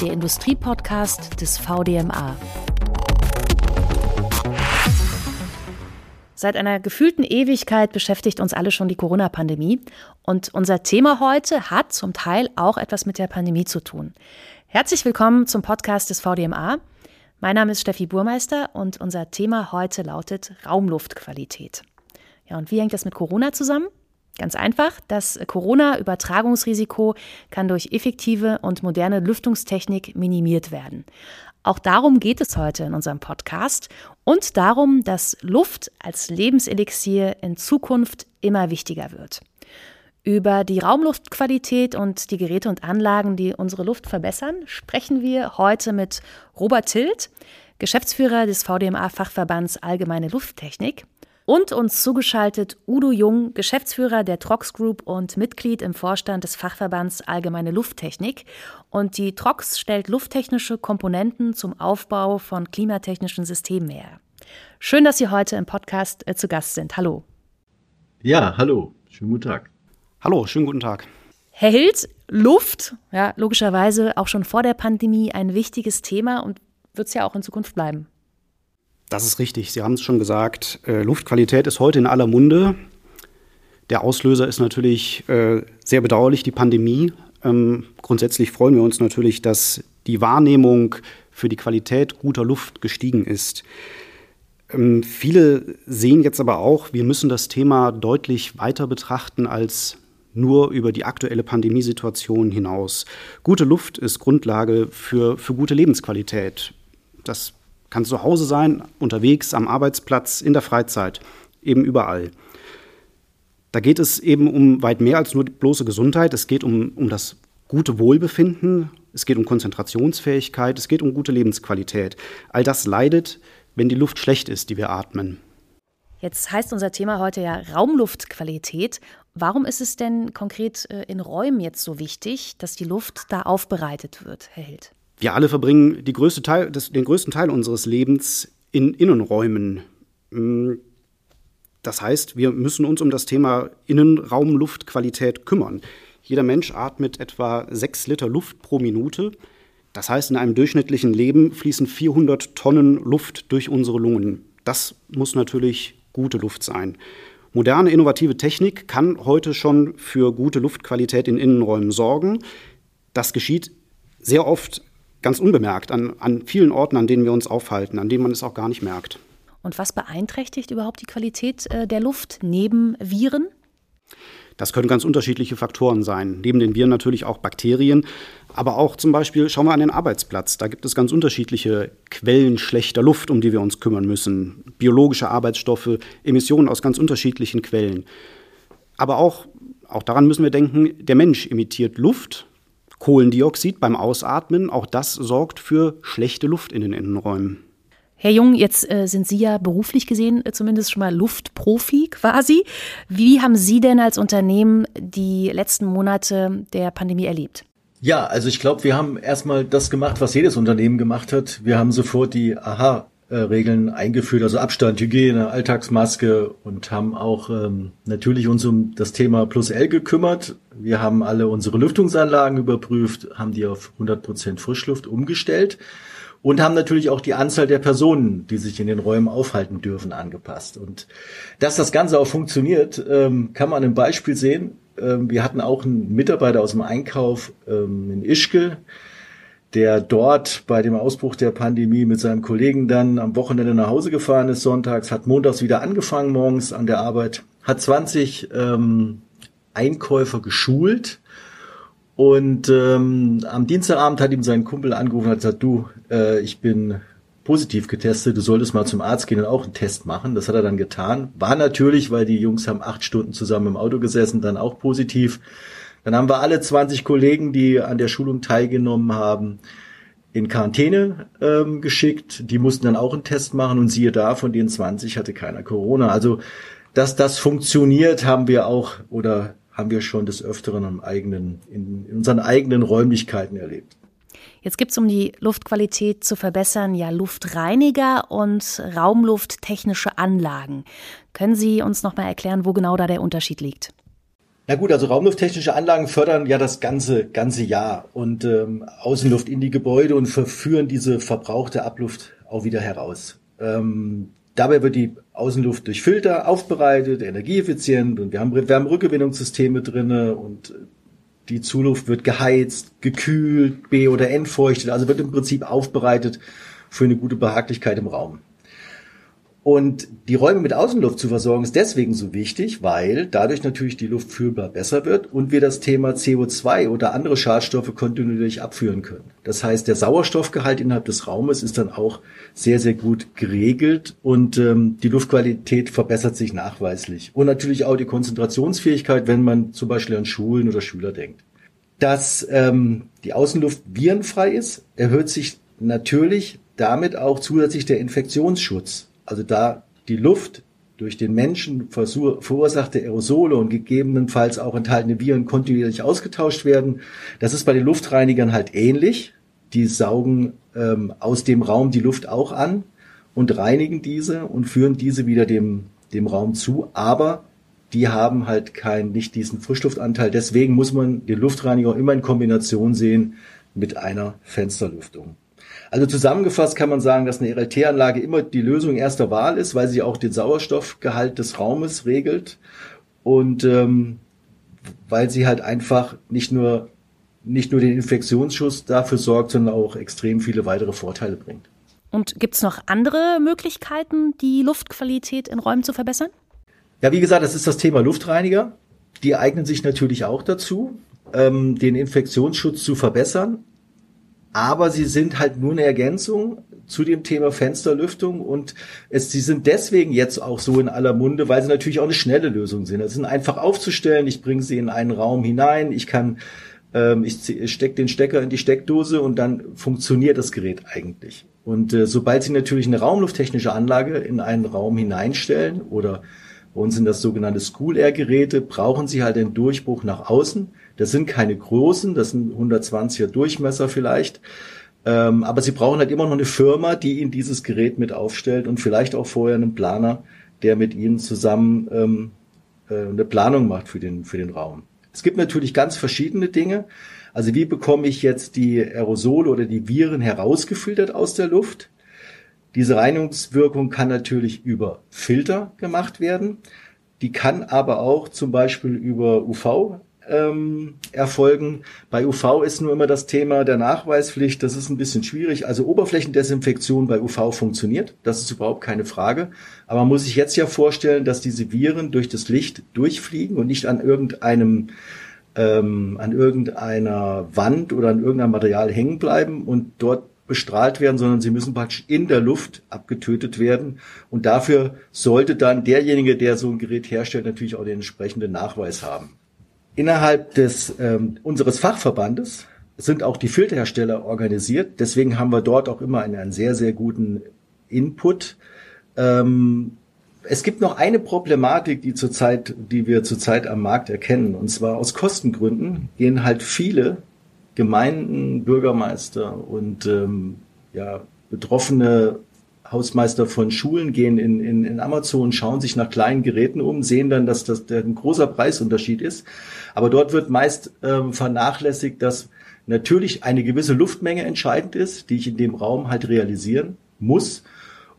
der Industriepodcast des VDMA. Seit einer gefühlten Ewigkeit beschäftigt uns alle schon die Corona-Pandemie. Und unser Thema heute hat zum Teil auch etwas mit der Pandemie zu tun. Herzlich willkommen zum Podcast des VDMA. Mein Name ist Steffi Burmeister und unser Thema heute lautet Raumluftqualität. Ja, und wie hängt das mit Corona zusammen? Ganz einfach, das Corona-Übertragungsrisiko kann durch effektive und moderne Lüftungstechnik minimiert werden. Auch darum geht es heute in unserem Podcast und darum, dass Luft als Lebenselixier in Zukunft immer wichtiger wird. Über die Raumluftqualität und die Geräte und Anlagen, die unsere Luft verbessern, sprechen wir heute mit Robert Tilt, Geschäftsführer des VDMA-Fachverbands Allgemeine Lufttechnik. Und uns zugeschaltet Udo Jung, Geschäftsführer der Trox Group und Mitglied im Vorstand des Fachverbands Allgemeine Lufttechnik. Und die Trox stellt lufttechnische Komponenten zum Aufbau von klimatechnischen Systemen her. Schön, dass Sie heute im Podcast äh, zu Gast sind. Hallo. Ja, hallo. Schönen guten Tag. Hallo, schönen guten Tag. Herr Hild, Luft, ja, logischerweise auch schon vor der Pandemie ein wichtiges Thema und wird es ja auch in Zukunft bleiben. Das ist richtig. Sie haben es schon gesagt. Äh, Luftqualität ist heute in aller Munde. Der Auslöser ist natürlich äh, sehr bedauerlich, die Pandemie. Ähm, grundsätzlich freuen wir uns natürlich, dass die Wahrnehmung für die Qualität guter Luft gestiegen ist. Ähm, viele sehen jetzt aber auch, wir müssen das Thema deutlich weiter betrachten als nur über die aktuelle Pandemiesituation hinaus. Gute Luft ist Grundlage für, für gute Lebensqualität. Das kann zu Hause sein, unterwegs, am Arbeitsplatz, in der Freizeit, eben überall. Da geht es eben um weit mehr als nur bloße Gesundheit. Es geht um, um das gute Wohlbefinden, es geht um Konzentrationsfähigkeit, es geht um gute Lebensqualität. All das leidet, wenn die Luft schlecht ist, die wir atmen. Jetzt heißt unser Thema heute ja Raumluftqualität. Warum ist es denn konkret äh, in Räumen jetzt so wichtig, dass die Luft da aufbereitet wird, Herr Hild? Wir alle verbringen größte Teil, das, den größten Teil unseres Lebens in Innenräumen. Mm, das heißt, wir müssen uns um das Thema Innenraumluftqualität kümmern. Jeder Mensch atmet etwa sechs Liter Luft pro Minute. Das heißt, in einem durchschnittlichen Leben fließen 400 Tonnen Luft durch unsere Lungen. Das muss natürlich gute Luft sein. Moderne, innovative Technik kann heute schon für gute Luftqualität in Innenräumen sorgen. Das geschieht sehr oft ganz unbemerkt an, an vielen Orten, an denen wir uns aufhalten, an denen man es auch gar nicht merkt. Und was beeinträchtigt überhaupt die Qualität äh, der Luft neben Viren? Das können ganz unterschiedliche Faktoren sein. Neben den Viren natürlich auch Bakterien, aber auch zum Beispiel, schauen wir an den Arbeitsplatz. Da gibt es ganz unterschiedliche Quellen schlechter Luft, um die wir uns kümmern müssen. Biologische Arbeitsstoffe, Emissionen aus ganz unterschiedlichen Quellen. Aber auch, auch daran müssen wir denken, der Mensch emittiert Luft, Kohlendioxid beim Ausatmen, auch das sorgt für schlechte Luft in den Innenräumen. Herr Jung, jetzt äh, sind Sie ja beruflich gesehen äh, zumindest schon mal Luftprofi quasi. Wie haben Sie denn als Unternehmen die letzten Monate der Pandemie erlebt? Ja, also ich glaube, wir haben erstmal das gemacht, was jedes Unternehmen gemacht hat. Wir haben sofort die Aha Regeln eingeführt, also Abstand, Hygiene, Alltagsmaske und haben auch ähm, natürlich uns um das Thema Plus L gekümmert. Wir haben alle unsere Lüftungsanlagen überprüft, haben die auf 100 Prozent Frischluft umgestellt und haben natürlich auch die Anzahl der Personen, die sich in den Räumen aufhalten dürfen, angepasst. Und dass das Ganze auch funktioniert, ähm, kann man im Beispiel sehen. Ähm, wir hatten auch einen Mitarbeiter aus dem Einkauf ähm, in Ischke, der dort bei dem Ausbruch der Pandemie mit seinem Kollegen dann am Wochenende nach Hause gefahren ist, sonntags, hat montags wieder angefangen morgens an der Arbeit, hat 20 ähm, Einkäufer geschult und ähm, am Dienstagabend hat ihm sein Kumpel angerufen und hat gesagt, du, äh, ich bin positiv getestet, du solltest mal zum Arzt gehen und auch einen Test machen. Das hat er dann getan. War natürlich, weil die Jungs haben acht Stunden zusammen im Auto gesessen, dann auch positiv. Dann haben wir alle 20 Kollegen, die an der Schulung teilgenommen haben, in Quarantäne ähm, geschickt. Die mussten dann auch einen Test machen und siehe da, von den 20 hatte keiner Corona. Also, dass das funktioniert, haben wir auch oder haben wir schon des Öfteren im eigenen, in, in unseren eigenen Räumlichkeiten erlebt. Jetzt gibt es, um die Luftqualität zu verbessern, ja Luftreiniger und raumlufttechnische Anlagen. Können Sie uns noch mal erklären, wo genau da der Unterschied liegt? Na gut, also raumlufttechnische Anlagen fördern ja das ganze ganze Jahr und ähm, Außenluft in die Gebäude und verführen diese verbrauchte Abluft auch wieder heraus. Ähm, dabei wird die Außenluft durch Filter aufbereitet, energieeffizient und wir haben Wärmerückgewinnungssysteme drinne und die Zuluft wird geheizt, gekühlt, B- oder entfeuchtet, also wird im Prinzip aufbereitet für eine gute Behaglichkeit im Raum. Und die Räume mit Außenluft zu versorgen ist deswegen so wichtig, weil dadurch natürlich die Luft fühlbar besser wird und wir das Thema CO2 oder andere Schadstoffe kontinuierlich abführen können. Das heißt, der Sauerstoffgehalt innerhalb des Raumes ist dann auch sehr, sehr gut geregelt und ähm, die Luftqualität verbessert sich nachweislich. Und natürlich auch die Konzentrationsfähigkeit, wenn man zum Beispiel an Schulen oder Schüler denkt. Dass ähm, die Außenluft virenfrei ist, erhöht sich natürlich damit auch zusätzlich der Infektionsschutz. Also da die Luft durch den Menschen verursachte Aerosole und gegebenenfalls auch enthaltene Viren kontinuierlich ausgetauscht werden. Das ist bei den Luftreinigern halt ähnlich. Die saugen ähm, aus dem Raum die Luft auch an und reinigen diese und führen diese wieder dem, dem Raum zu. Aber die haben halt keinen, nicht diesen Frischluftanteil. Deswegen muss man den Luftreiniger immer in Kombination sehen mit einer Fensterlüftung. Also zusammengefasst kann man sagen, dass eine RLT-Anlage immer die Lösung erster Wahl ist, weil sie auch den Sauerstoffgehalt des Raumes regelt und ähm, weil sie halt einfach nicht nur nicht nur den Infektionsschutz dafür sorgt, sondern auch extrem viele weitere Vorteile bringt. Und gibt es noch andere Möglichkeiten, die Luftqualität in Räumen zu verbessern? Ja, wie gesagt, das ist das Thema Luftreiniger. Die eignen sich natürlich auch dazu, ähm, den Infektionsschutz zu verbessern aber sie sind halt nur eine Ergänzung zu dem Thema Fensterlüftung und es, sie sind deswegen jetzt auch so in aller Munde, weil sie natürlich auch eine schnelle Lösung sind. Es sind einfach aufzustellen, ich bringe sie in einen Raum hinein, ich kann, ähm, ich stecke den Stecker in die Steckdose und dann funktioniert das Gerät eigentlich. Und äh, sobald Sie natürlich eine raumlufttechnische Anlage in einen Raum hineinstellen oder bei uns sind das sogenannte School Air Geräte, brauchen Sie halt den Durchbruch nach außen das sind keine großen, das sind 120er Durchmesser vielleicht. Ähm, aber sie brauchen halt immer noch eine Firma, die ihnen dieses Gerät mit aufstellt und vielleicht auch vorher einen Planer, der mit ihnen zusammen ähm, äh, eine Planung macht für den, für den Raum. Es gibt natürlich ganz verschiedene Dinge. Also wie bekomme ich jetzt die Aerosole oder die Viren herausgefiltert aus der Luft? Diese Reinigungswirkung kann natürlich über Filter gemacht werden. Die kann aber auch zum Beispiel über UV ähm, erfolgen. Bei UV ist nur immer das Thema der Nachweispflicht. Das ist ein bisschen schwierig. Also Oberflächendesinfektion bei UV funktioniert. Das ist überhaupt keine Frage. Aber man muss sich jetzt ja vorstellen, dass diese Viren durch das Licht durchfliegen und nicht an irgendeinem ähm, an irgendeiner Wand oder an irgendeinem Material hängen bleiben und dort bestrahlt werden, sondern sie müssen praktisch in der Luft abgetötet werden. Und dafür sollte dann derjenige, der so ein Gerät herstellt, natürlich auch den entsprechenden Nachweis haben. Innerhalb des ähm, unseres Fachverbandes sind auch die Filterhersteller organisiert. Deswegen haben wir dort auch immer einen, einen sehr, sehr guten Input. Ähm, es gibt noch eine Problematik, die zurzeit, die wir zurzeit am Markt erkennen. Und zwar aus Kostengründen gehen halt viele Gemeinden, Bürgermeister und ähm, ja, betroffene Hausmeister von Schulen gehen in, in, in Amazon, schauen sich nach kleinen Geräten um, sehen dann, dass das ein großer Preisunterschied ist. Aber dort wird meist ähm, vernachlässigt, dass natürlich eine gewisse Luftmenge entscheidend ist, die ich in dem Raum halt realisieren muss.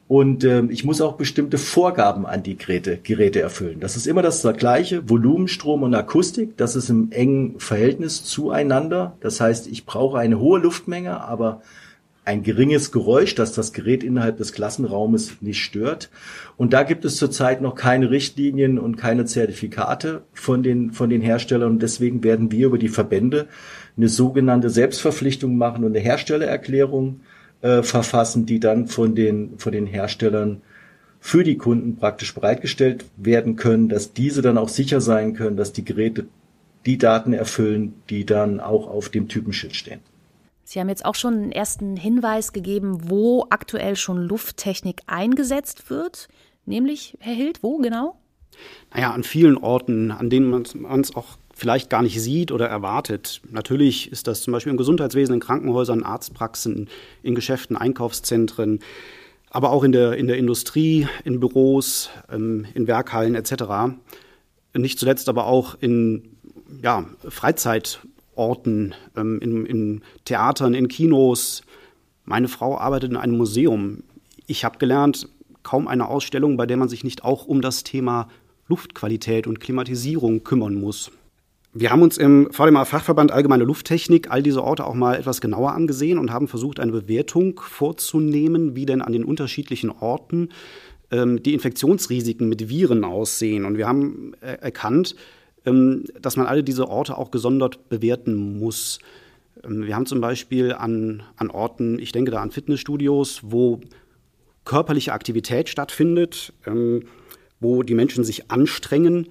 Und ähm, ich muss auch bestimmte Vorgaben an die Geräte, Geräte erfüllen. Das ist immer das gleiche, Volumen, Strom und Akustik. Das ist im engen Verhältnis zueinander. Das heißt, ich brauche eine hohe Luftmenge, aber ein geringes Geräusch, das das Gerät innerhalb des Klassenraumes nicht stört. Und da gibt es zurzeit noch keine Richtlinien und keine Zertifikate von den, von den Herstellern. Und deswegen werden wir über die Verbände eine sogenannte Selbstverpflichtung machen und eine Herstellererklärung äh, verfassen, die dann von den, von den Herstellern für die Kunden praktisch bereitgestellt werden können, dass diese dann auch sicher sein können, dass die Geräte die Daten erfüllen, die dann auch auf dem Typenschild stehen. Sie haben jetzt auch schon einen ersten Hinweis gegeben, wo aktuell schon Lufttechnik eingesetzt wird. Nämlich, Herr Hild, wo genau? Naja, an vielen Orten, an denen man es auch vielleicht gar nicht sieht oder erwartet. Natürlich ist das zum Beispiel im Gesundheitswesen, in Krankenhäusern, Arztpraxen, in Geschäften, Einkaufszentren, aber auch in der, in der Industrie, in Büros, ähm, in Werkhallen etc. Nicht zuletzt aber auch in ja, Freizeitorten, ähm, in, in Theatern, in Kinos. Meine Frau arbeitet in einem Museum. Ich habe gelernt, kaum eine Ausstellung, bei der man sich nicht auch um das Thema Luftqualität und Klimatisierung kümmern muss. Wir haben uns im VDMA Fachverband Allgemeine Lufttechnik all diese Orte auch mal etwas genauer angesehen und haben versucht, eine Bewertung vorzunehmen, wie denn an den unterschiedlichen Orten ähm, die Infektionsrisiken mit Viren aussehen. Und wir haben äh, erkannt, dass man alle diese Orte auch gesondert bewerten muss. Ähm, wir haben zum Beispiel an, an Orten, ich denke da an Fitnessstudios, wo körperliche Aktivität stattfindet, ähm, wo die Menschen sich anstrengen,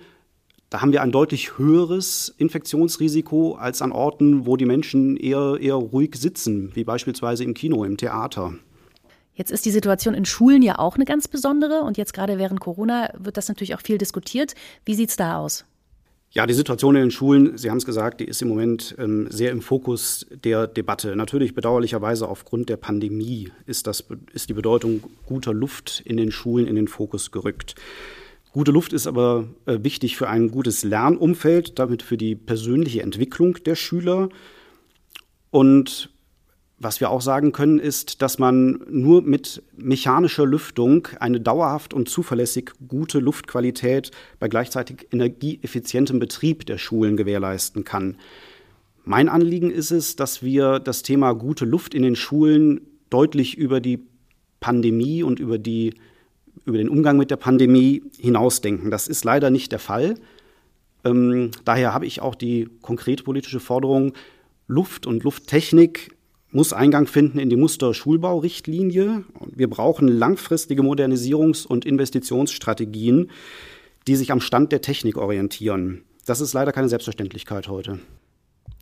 da haben wir ein deutlich höheres Infektionsrisiko als an Orten, wo die Menschen eher, eher ruhig sitzen, wie beispielsweise im Kino, im Theater. Jetzt ist die Situation in Schulen ja auch eine ganz besondere und jetzt gerade während Corona wird das natürlich auch viel diskutiert. Wie sieht es da aus? Ja, die Situation in den Schulen, Sie haben es gesagt, die ist im Moment ähm, sehr im Fokus der Debatte. Natürlich bedauerlicherweise aufgrund der Pandemie ist, das, ist die Bedeutung guter Luft in den Schulen in den Fokus gerückt. Gute Luft ist aber äh, wichtig für ein gutes Lernumfeld, damit für die persönliche Entwicklung der Schüler. Und was wir auch sagen können, ist, dass man nur mit mechanischer Lüftung eine dauerhaft und zuverlässig gute Luftqualität bei gleichzeitig energieeffizientem Betrieb der Schulen gewährleisten kann. Mein Anliegen ist es, dass wir das Thema gute Luft in den Schulen deutlich über die Pandemie und über die über den Umgang mit der Pandemie hinausdenken. Das ist leider nicht der Fall. Ähm, daher habe ich auch die konkrete politische Forderung, Luft und Lufttechnik muss Eingang finden in die Muster-Schulbaurichtlinie. Wir brauchen langfristige Modernisierungs- und Investitionsstrategien, die sich am Stand der Technik orientieren. Das ist leider keine Selbstverständlichkeit heute.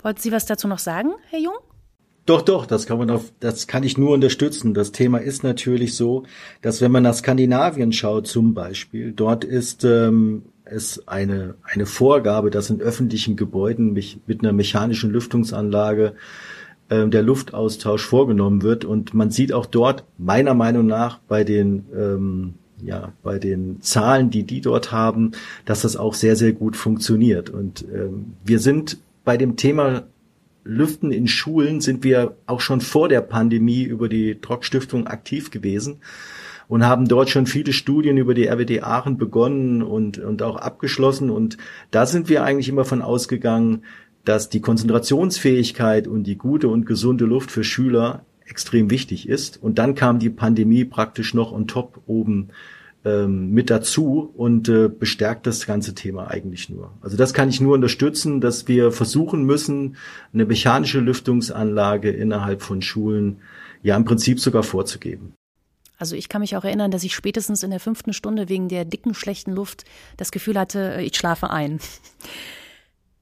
Wollten Sie was dazu noch sagen, Herr Jung? Doch, doch, das kann man auf, das kann ich nur unterstützen. Das Thema ist natürlich so, dass wenn man nach Skandinavien schaut zum Beispiel, dort ist ähm, es eine, eine Vorgabe, dass in öffentlichen Gebäuden mich, mit einer mechanischen Lüftungsanlage ähm, der Luftaustausch vorgenommen wird. Und man sieht auch dort, meiner Meinung nach, bei den ähm, ja, bei den Zahlen, die die dort haben, dass das auch sehr, sehr gut funktioniert. Und ähm, wir sind bei dem Thema Lüften in Schulen sind wir auch schon vor der Pandemie über die Trock-Stiftung aktiv gewesen und haben dort schon viele Studien über die RWD Aachen begonnen und, und auch abgeschlossen. Und da sind wir eigentlich immer von ausgegangen, dass die Konzentrationsfähigkeit und die gute und gesunde Luft für Schüler extrem wichtig ist. Und dann kam die Pandemie praktisch noch on top oben ähm, mit dazu und äh, bestärkt das ganze Thema eigentlich nur. Also das kann ich nur unterstützen, dass wir versuchen müssen, eine mechanische Lüftungsanlage innerhalb von Schulen ja im Prinzip sogar vorzugeben. Also ich kann mich auch erinnern, dass ich spätestens in der fünften Stunde wegen der dicken, schlechten Luft das Gefühl hatte, äh, ich schlafe ein.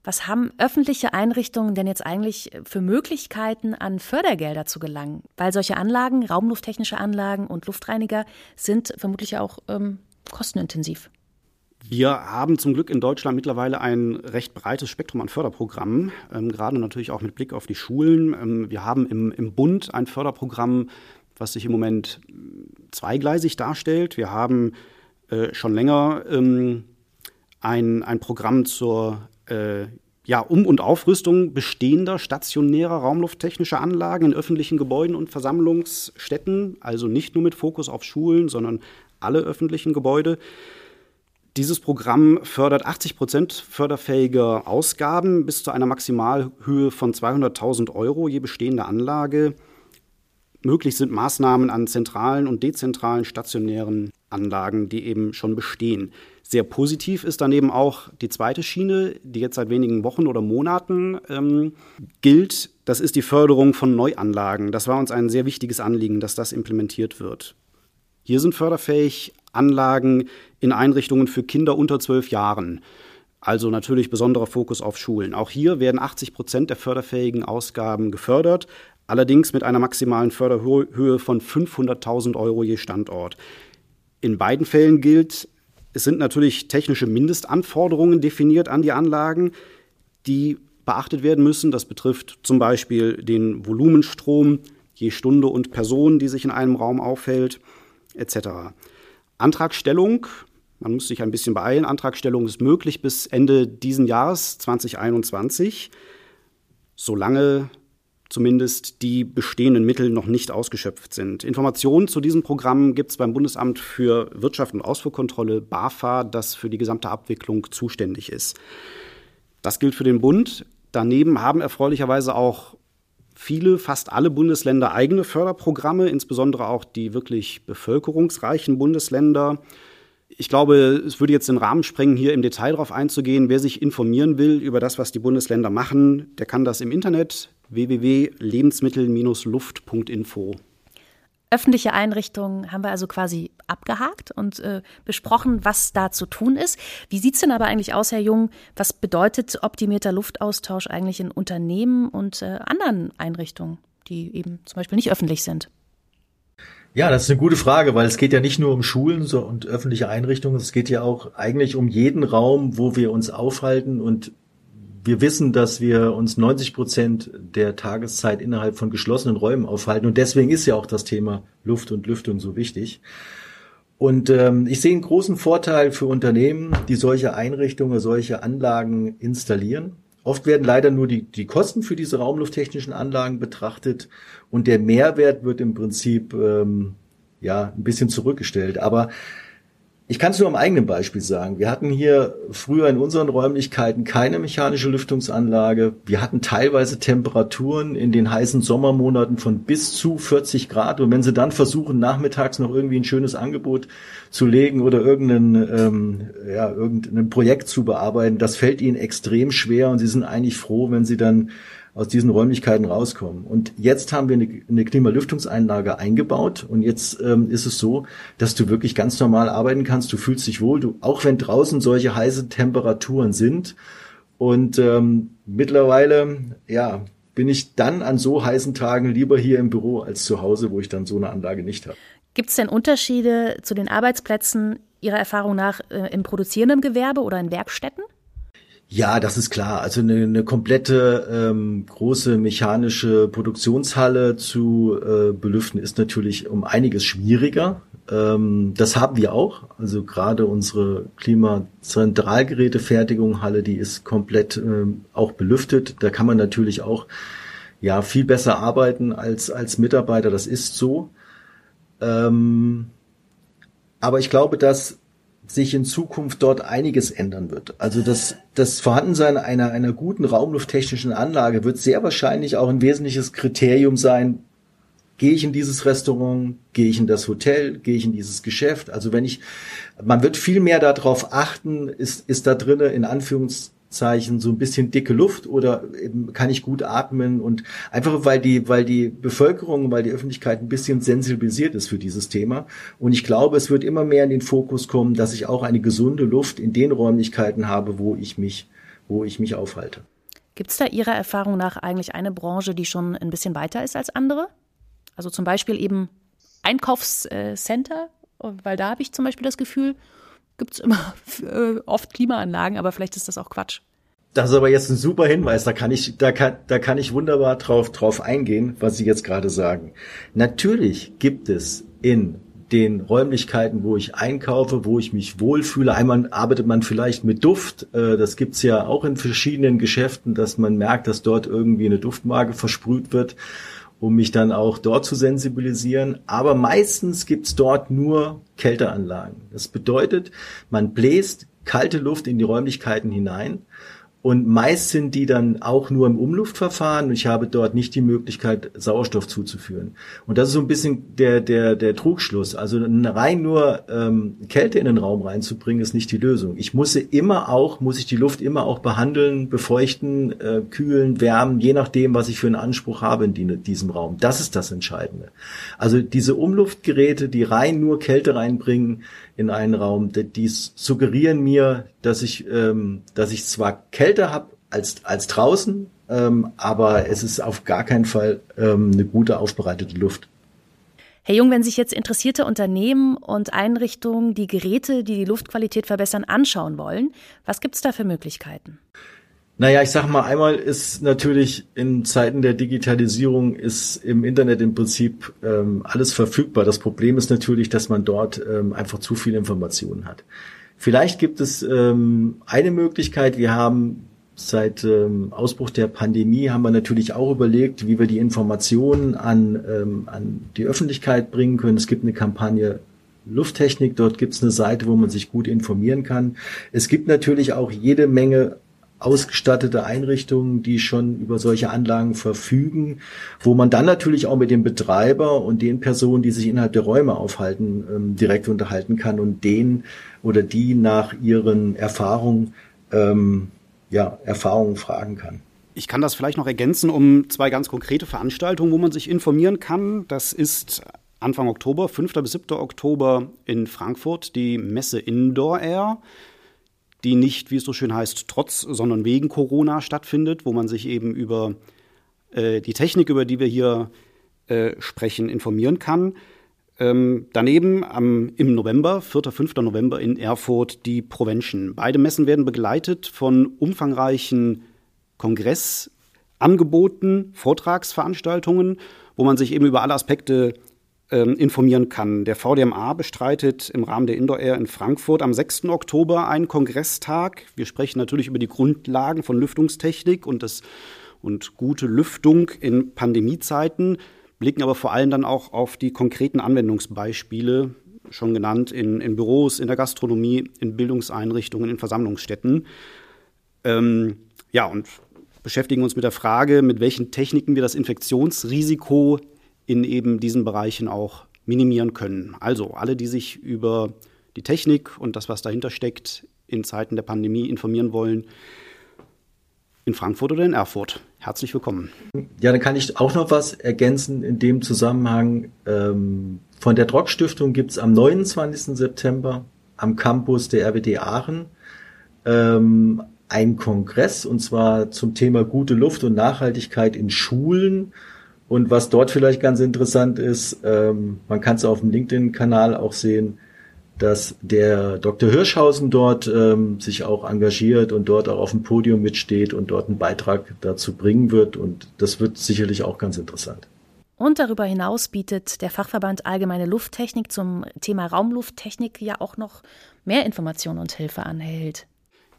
Was haben öffentliche Einrichtungen denn jetzt eigentlich für Möglichkeiten, an Fördergelder zu gelangen? Weil solche Anlagen, raumlufttechnische Anlagen und Luftreiniger sind vermutlich auch ähm, kostenintensiv. Wir haben zum Glück in Deutschland mittlerweile ein recht breites Spektrum an Förderprogrammen, ähm, gerade natürlich auch mit Blick auf die Schulen. Ähm, wir haben im, im Bund ein Förderprogramm, was sich im Moment zweigleisig darstellt. Wir haben äh, schon länger ähm, ein, ein Programm zur äh, ja, Um- und Aufrüstung bestehender stationärer raumlufttechnischer Anlagen in öffentlichen Gebäuden und Versammlungsstätten, also nicht nur mit Fokus auf Schulen, sondern alle öffentlichen Gebäude. Dieses Programm fördert 80 Prozent förderfähiger Ausgaben bis zu einer Maximalhöhe von 200.000 Euro je bestehende Anlage. Möglich sind Maßnahmen an zentralen und dezentralen stationären Anlagen, die eben schon bestehen. Sehr positiv ist daneben auch die zweite Schiene, die jetzt seit wenigen Wochen oder Monaten ähm, gilt. Das ist die Förderung von Neuanlagen. Das war uns ein sehr wichtiges Anliegen, dass das implementiert wird. Hier sind förderfähig Anlagen in Einrichtungen für Kinder unter zwölf Jahren. Also natürlich besonderer Fokus auf Schulen. Auch hier werden 80 Prozent der förderfähigen Ausgaben gefördert, allerdings mit einer maximalen Förderhöhe von 500.000 Euro je Standort. In beiden Fällen gilt, es sind natürlich technische Mindestanforderungen definiert an die Anlagen, die beachtet werden müssen. Das betrifft zum Beispiel den Volumenstrom je Stunde und Person, die sich in einem Raum aufhält, etc. Antragstellung Man muss sich ein bisschen beeilen. Antragstellung ist möglich bis Ende diesen Jahres 2021, solange zumindest die bestehenden Mittel noch nicht ausgeschöpft sind. Informationen zu diesem Programm gibt es beim Bundesamt für Wirtschaft und Ausfuhrkontrolle BAFA, das für die gesamte Abwicklung zuständig ist. Das gilt für den Bund. Daneben haben erfreulicherweise auch viele, fast alle Bundesländer eigene Förderprogramme, insbesondere auch die wirklich bevölkerungsreichen Bundesländer. Ich glaube, es würde jetzt den Rahmen sprengen, hier im Detail darauf einzugehen. Wer sich informieren will über das, was die Bundesländer machen, der kann das im Internet www.lebensmittel-luft.info. Öffentliche Einrichtungen haben wir also quasi abgehakt und äh, besprochen, was da zu tun ist. Wie sieht es denn aber eigentlich aus, Herr Jung? Was bedeutet optimierter Luftaustausch eigentlich in Unternehmen und äh, anderen Einrichtungen, die eben zum Beispiel nicht öffentlich sind? Ja, das ist eine gute Frage, weil es geht ja nicht nur um Schulen und öffentliche Einrichtungen, es geht ja auch eigentlich um jeden Raum, wo wir uns aufhalten und wir wissen, dass wir uns 90 Prozent der Tageszeit innerhalb von geschlossenen Räumen aufhalten. Und deswegen ist ja auch das Thema Luft und Lüftung so wichtig. Und ähm, ich sehe einen großen Vorteil für Unternehmen, die solche Einrichtungen, solche Anlagen installieren. Oft werden leider nur die, die Kosten für diese raumlufttechnischen Anlagen betrachtet und der Mehrwert wird im Prinzip ähm, ja ein bisschen zurückgestellt. Aber ich kann es nur am eigenen Beispiel sagen. Wir hatten hier früher in unseren Räumlichkeiten keine mechanische Lüftungsanlage. Wir hatten teilweise Temperaturen in den heißen Sommermonaten von bis zu 40 Grad. Und wenn Sie dann versuchen, nachmittags noch irgendwie ein schönes Angebot zu legen oder irgendein, ähm, ja, irgendein Projekt zu bearbeiten, das fällt Ihnen extrem schwer. Und Sie sind eigentlich froh, wenn Sie dann aus diesen Räumlichkeiten rauskommen. Und jetzt haben wir eine, Klimalüftungseinlage eingebaut und jetzt ähm, ist es so, dass du wirklich ganz normal arbeiten kannst. Du fühlst dich wohl, du, auch wenn draußen solche heiße Temperaturen sind. Und ähm, mittlerweile, ja, bin ich dann an so heißen Tagen lieber hier im Büro als zu Hause, wo ich dann so eine Anlage nicht habe. Gibt es denn Unterschiede zu den Arbeitsplätzen Ihrer Erfahrung nach äh, im produzierenden Gewerbe oder in Werkstätten? Ja, das ist klar. Also eine, eine komplette ähm, große mechanische Produktionshalle zu äh, belüften ist natürlich um einiges schwieriger. Ähm, das haben wir auch. Also gerade unsere Klimazentralgerätefertigung Halle, die ist komplett ähm, auch belüftet. Da kann man natürlich auch ja viel besser arbeiten als als Mitarbeiter. Das ist so. Ähm, aber ich glaube, dass sich in Zukunft dort einiges ändern wird. Also das, das Vorhandensein einer, einer guten raumlufttechnischen Anlage wird sehr wahrscheinlich auch ein wesentliches Kriterium sein. Gehe ich in dieses Restaurant? Gehe ich in das Hotel? Gehe ich in dieses Geschäft? Also wenn ich, man wird viel mehr darauf achten, ist, ist da drinnen in Anführungs Zeichen so ein bisschen dicke Luft oder eben kann ich gut atmen und einfach weil die weil die Bevölkerung weil die Öffentlichkeit ein bisschen sensibilisiert ist für dieses Thema. Und ich glaube es wird immer mehr in den Fokus kommen dass ich auch eine gesunde Luft in den Räumlichkeiten habe wo ich mich wo ich mich aufhalte. Gibt es da Ihrer Erfahrung nach eigentlich eine Branche die schon ein bisschen weiter ist als andere? Also zum Beispiel eben Einkaufscenter weil da habe ich zum Beispiel das Gefühl gibt es immer äh, oft Klimaanlagen, aber vielleicht ist das auch Quatsch. Das ist aber jetzt ein super Hinweis. Da kann ich, da kann, da kann ich wunderbar drauf, drauf eingehen, was Sie jetzt gerade sagen. Natürlich gibt es in den Räumlichkeiten, wo ich einkaufe, wo ich mich wohlfühle. Einmal arbeitet man vielleicht mit Duft. Äh, das gibt's ja auch in verschiedenen Geschäften, dass man merkt, dass dort irgendwie eine Duftmarke versprüht wird um mich dann auch dort zu sensibilisieren. Aber meistens gibt's dort nur Kälteanlagen. Das bedeutet, man bläst kalte Luft in die Räumlichkeiten hinein und meist sind die dann auch nur im Umluftverfahren und ich habe dort nicht die Möglichkeit, Sauerstoff zuzuführen. Und das ist so ein bisschen der, der, der Trugschluss. Also rein nur ähm, Kälte in den Raum reinzubringen, ist nicht die Lösung. Ich muss immer auch, muss ich die Luft immer auch behandeln, befeuchten, äh, kühlen, wärmen, je nachdem, was ich für einen Anspruch habe in die, diesem Raum. Das ist das Entscheidende. Also diese Umluftgeräte, die rein nur Kälte reinbringen, in einen Raum. Die suggerieren mir, dass ich, ähm, dass ich zwar kälter habe als, als draußen, ähm, aber es ist auf gar keinen Fall ähm, eine gute aufbereitete Luft. Herr Jung, wenn sich jetzt interessierte Unternehmen und Einrichtungen die Geräte, die die Luftqualität verbessern, anschauen wollen, was gibt es da für Möglichkeiten? Naja, ich sag mal, einmal ist natürlich in Zeiten der Digitalisierung ist im Internet im Prinzip ähm, alles verfügbar. Das Problem ist natürlich, dass man dort ähm, einfach zu viel Informationen hat. Vielleicht gibt es ähm, eine Möglichkeit. Wir haben seit ähm, Ausbruch der Pandemie haben wir natürlich auch überlegt, wie wir die Informationen an, ähm, an die Öffentlichkeit bringen können. Es gibt eine Kampagne Lufttechnik, dort gibt es eine Seite, wo man sich gut informieren kann. Es gibt natürlich auch jede Menge ausgestattete Einrichtungen, die schon über solche Anlagen verfügen, wo man dann natürlich auch mit dem Betreiber und den Personen, die sich innerhalb der Räume aufhalten, ähm, direkt unterhalten kann und den oder die nach ihren Erfahrungen ähm, ja, Erfahrungen fragen kann. Ich kann das vielleicht noch ergänzen um zwei ganz konkrete Veranstaltungen, wo man sich informieren kann. Das ist Anfang Oktober, 5. bis 7. Oktober in Frankfurt, die Messe Indoor Air die nicht, wie es so schön heißt, trotz, sondern wegen Corona stattfindet, wo man sich eben über äh, die Technik, über die wir hier äh, sprechen, informieren kann. Ähm, daneben am, im November, 4. 5. November in Erfurt, die Provention. Beide Messen werden begleitet von umfangreichen Kongressangeboten, Vortragsveranstaltungen, wo man sich eben über alle Aspekte informieren kann. Der VDMA bestreitet im Rahmen der Indoor Air in Frankfurt am 6. Oktober einen Kongresstag. Wir sprechen natürlich über die Grundlagen von Lüftungstechnik und, das, und gute Lüftung in Pandemiezeiten, blicken aber vor allem dann auch auf die konkreten Anwendungsbeispiele, schon genannt, in, in Büros, in der Gastronomie, in Bildungseinrichtungen, in Versammlungsstätten. Ähm, ja, und beschäftigen uns mit der Frage, mit welchen Techniken wir das Infektionsrisiko in eben diesen Bereichen auch minimieren können. Also alle, die sich über die Technik und das, was dahinter steckt, in Zeiten der Pandemie informieren wollen, in Frankfurt oder in Erfurt. Herzlich willkommen. Ja, dann kann ich auch noch was ergänzen in dem Zusammenhang. Ähm, von der Drock Stiftung gibt es am 29. September am Campus der RWD Aachen ähm, einen Kongress und zwar zum Thema gute Luft und Nachhaltigkeit in Schulen. Und was dort vielleicht ganz interessant ist, ähm, man kann es auf dem LinkedIn-Kanal auch sehen, dass der Dr. Hirschhausen dort ähm, sich auch engagiert und dort auch auf dem Podium mitsteht und dort einen Beitrag dazu bringen wird. Und das wird sicherlich auch ganz interessant. Und darüber hinaus bietet der Fachverband Allgemeine Lufttechnik zum Thema Raumlufttechnik ja auch noch mehr Informationen und Hilfe an, Herr.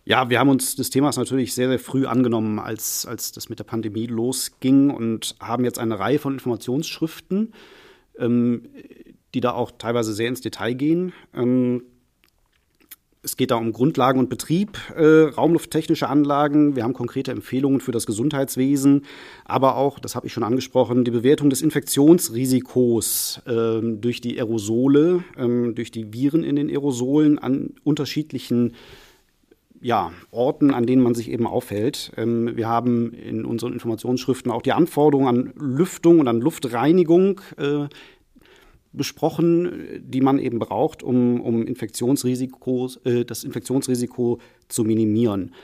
Ja, wir haben uns des Themas natürlich sehr, sehr früh angenommen, als, als das mit der Pandemie losging und haben jetzt eine Reihe von Informationsschriften, ähm, die da auch teilweise sehr ins Detail gehen. Ähm, es geht da um Grundlagen und Betrieb, äh, raumlufttechnische Anlagen. Wir haben konkrete Empfehlungen für das Gesundheitswesen, aber auch, das habe ich schon angesprochen, die Bewertung des Infektionsrisikos äh, durch die Aerosole, äh, durch die Viren in den Aerosolen an unterschiedlichen ja, Orten, an denen man sich eben aufhält. Ähm, wir haben in unseren Informationsschriften auch die Anforderungen an Lüftung und an Luftreinigung äh, besprochen, die man eben braucht, um, um Infektionsrisiko, äh, das Infektionsrisiko zu minimieren.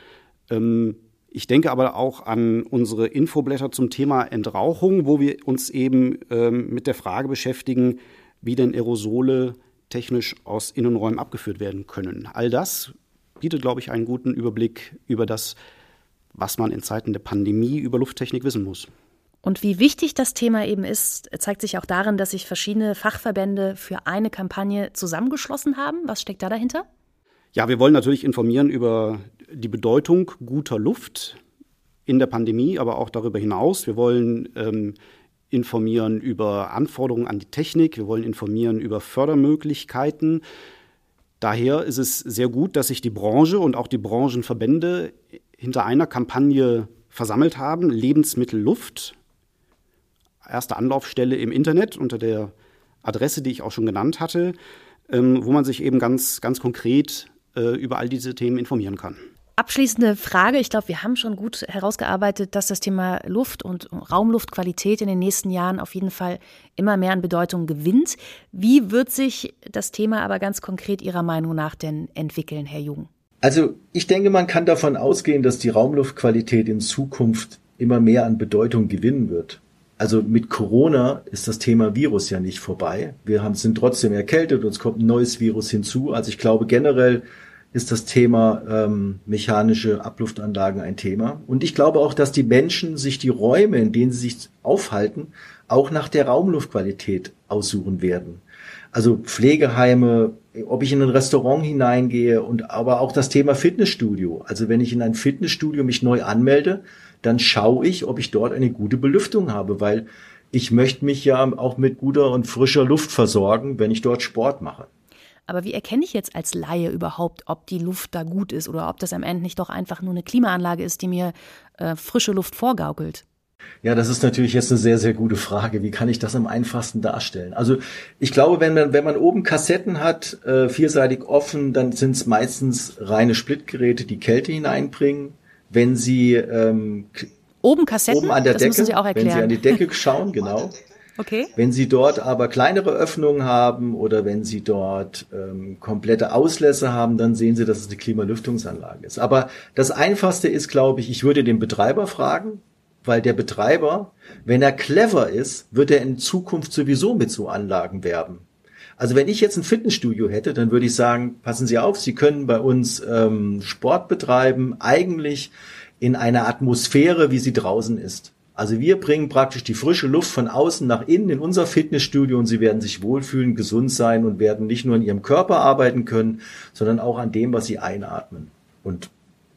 Ähm, ich denke aber auch an unsere Infoblätter zum Thema Entrauchung, wo wir uns eben ähm, mit der Frage beschäftigen, wie denn Aerosole technisch aus Innenräumen abgeführt werden können. All das bietet, glaube ich, einen guten Überblick über das, was man in Zeiten der Pandemie über Lufttechnik wissen muss. Und wie wichtig das Thema eben ist, zeigt sich auch darin, dass sich verschiedene Fachverbände für eine Kampagne zusammengeschlossen haben. Was steckt da dahinter? Ja, wir wollen natürlich informieren über die Bedeutung guter Luft in der Pandemie, aber auch darüber hinaus. Wir wollen ähm, informieren über Anforderungen an die Technik. Wir wollen informieren über Fördermöglichkeiten. Daher ist es sehr gut, dass sich die Branche und auch die Branchenverbände hinter einer Kampagne versammelt haben. Lebensmittelluft, erste Anlaufstelle im Internet unter der Adresse, die ich auch schon genannt hatte, ähm, wo man sich eben ganz, ganz konkret äh, über all diese Themen informieren kann. Abschließende Frage. Ich glaube, wir haben schon gut herausgearbeitet, dass das Thema Luft und Raumluftqualität in den nächsten Jahren auf jeden Fall immer mehr an Bedeutung gewinnt. Wie wird sich das Thema aber ganz konkret Ihrer Meinung nach denn entwickeln, Herr Jung? Also ich denke, man kann davon ausgehen, dass die Raumluftqualität in Zukunft immer mehr an Bedeutung gewinnen wird. Also mit Corona ist das Thema Virus ja nicht vorbei. Wir haben, sind trotzdem erkältet und es kommt ein neues Virus hinzu. Also ich glaube generell, ist das Thema ähm, mechanische Abluftanlagen ein Thema. Und ich glaube auch, dass die Menschen sich die Räume, in denen sie sich aufhalten, auch nach der Raumluftqualität aussuchen werden. Also Pflegeheime, ob ich in ein Restaurant hineingehe und aber auch das Thema Fitnessstudio. Also wenn ich in ein Fitnessstudio mich neu anmelde, dann schaue ich, ob ich dort eine gute Belüftung habe, weil ich möchte mich ja auch mit guter und frischer Luft versorgen, wenn ich dort Sport mache. Aber wie erkenne ich jetzt als Laie überhaupt, ob die Luft da gut ist oder ob das am Ende nicht doch einfach nur eine Klimaanlage ist, die mir äh, frische Luft vorgaukelt? Ja, das ist natürlich jetzt eine sehr, sehr gute Frage. Wie kann ich das am einfachsten darstellen? Also ich glaube, wenn man, wenn man oben Kassetten hat, äh, vierseitig offen, dann sind es meistens reine Splitgeräte, die Kälte hineinbringen. Wenn Sie ähm, oben Kassetten, oben an der das Decke, müssen Sie auch erklären. wenn Sie an die Decke schauen, genau. Okay. Wenn Sie dort aber kleinere Öffnungen haben oder wenn Sie dort ähm, komplette Auslässe haben, dann sehen Sie, dass es eine Klimalüftungsanlage ist. Aber das Einfachste ist, glaube ich, ich würde den Betreiber fragen, weil der Betreiber, wenn er clever ist, wird er in Zukunft sowieso mit so Anlagen werben. Also wenn ich jetzt ein Fitnessstudio hätte, dann würde ich sagen, passen Sie auf, Sie können bei uns ähm, Sport betreiben, eigentlich in einer Atmosphäre, wie sie draußen ist. Also wir bringen praktisch die frische Luft von außen nach innen in unser Fitnessstudio und sie werden sich wohlfühlen, gesund sein und werden nicht nur in ihrem Körper arbeiten können, sondern auch an dem, was sie einatmen. Und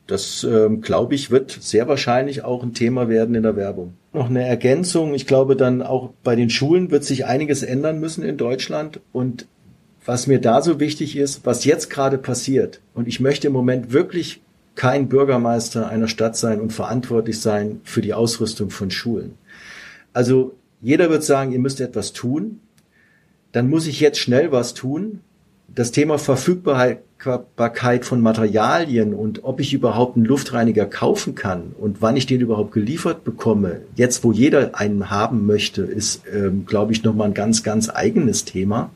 das, ähm, glaube ich, wird sehr wahrscheinlich auch ein Thema werden in der Werbung. Noch eine Ergänzung. Ich glaube dann auch bei den Schulen wird sich einiges ändern müssen in Deutschland. Und was mir da so wichtig ist, was jetzt gerade passiert, und ich möchte im Moment wirklich kein Bürgermeister einer Stadt sein und verantwortlich sein für die Ausrüstung von Schulen. Also jeder wird sagen, ihr müsst etwas tun. Dann muss ich jetzt schnell was tun. Das Thema Verfügbarkeit von Materialien und ob ich überhaupt einen Luftreiniger kaufen kann und wann ich den überhaupt geliefert bekomme, jetzt wo jeder einen haben möchte, ist, ähm, glaube ich, nochmal ein ganz, ganz eigenes Thema.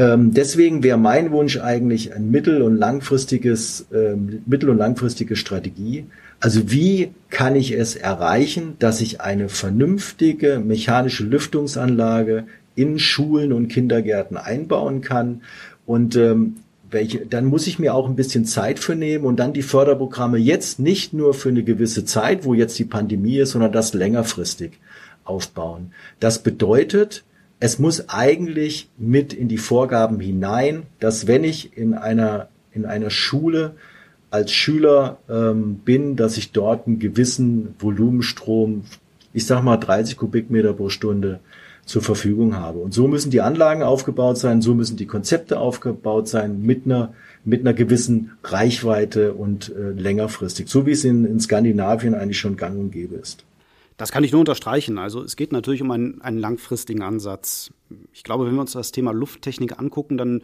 Ähm, deswegen wäre mein Wunsch eigentlich ein mittel- und langfristiges, ähm, mittel- und langfristige Strategie. Also wie kann ich es erreichen, dass ich eine vernünftige mechanische Lüftungsanlage in Schulen und Kindergärten einbauen kann und ähm, welche, dann muss ich mir auch ein bisschen Zeit für nehmen und dann die Förderprogramme jetzt nicht nur für eine gewisse Zeit, wo jetzt die Pandemie ist, sondern das längerfristig aufbauen. Das bedeutet, es muss eigentlich mit in die Vorgaben hinein, dass wenn ich in einer, in einer Schule als Schüler ähm, bin, dass ich dort einen gewissen Volumenstrom, ich sag mal 30 Kubikmeter pro Stunde zur Verfügung habe. Und so müssen die Anlagen aufgebaut sein, so müssen die Konzepte aufgebaut sein mit einer mit einer gewissen Reichweite und äh, längerfristig, so wie es in, in Skandinavien eigentlich schon gang und gäbe ist. Das kann ich nur unterstreichen. Also es geht natürlich um einen, einen langfristigen Ansatz. Ich glaube, wenn wir uns das Thema Lufttechnik angucken, dann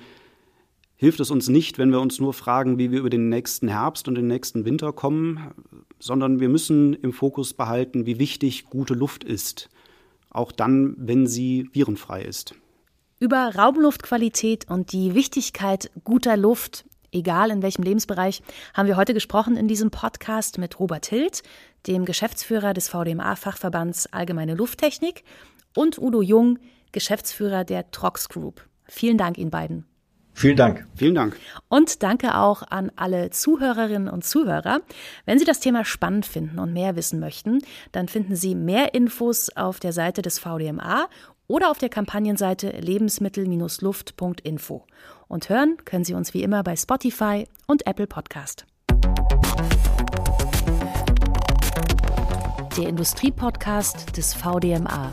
hilft es uns nicht, wenn wir uns nur fragen, wie wir über den nächsten Herbst und den nächsten Winter kommen, sondern wir müssen im Fokus behalten, wie wichtig gute Luft ist. Auch dann, wenn sie virenfrei ist. Über Raumluftqualität und die Wichtigkeit guter Luft egal in welchem Lebensbereich, haben wir heute gesprochen in diesem Podcast mit Robert Hild, dem Geschäftsführer des VDMA-Fachverbands Allgemeine Lufttechnik, und Udo Jung, Geschäftsführer der Trox Group. Vielen Dank Ihnen beiden. Vielen Dank. Vielen Dank. Und danke auch an alle Zuhörerinnen und Zuhörer. Wenn Sie das Thema spannend finden und mehr wissen möchten, dann finden Sie mehr Infos auf der Seite des VDMA oder auf der Kampagnenseite lebensmittel-luft.info. Und hören können Sie uns wie immer bei Spotify und Apple Podcast. Der Industriepodcast des VDMA.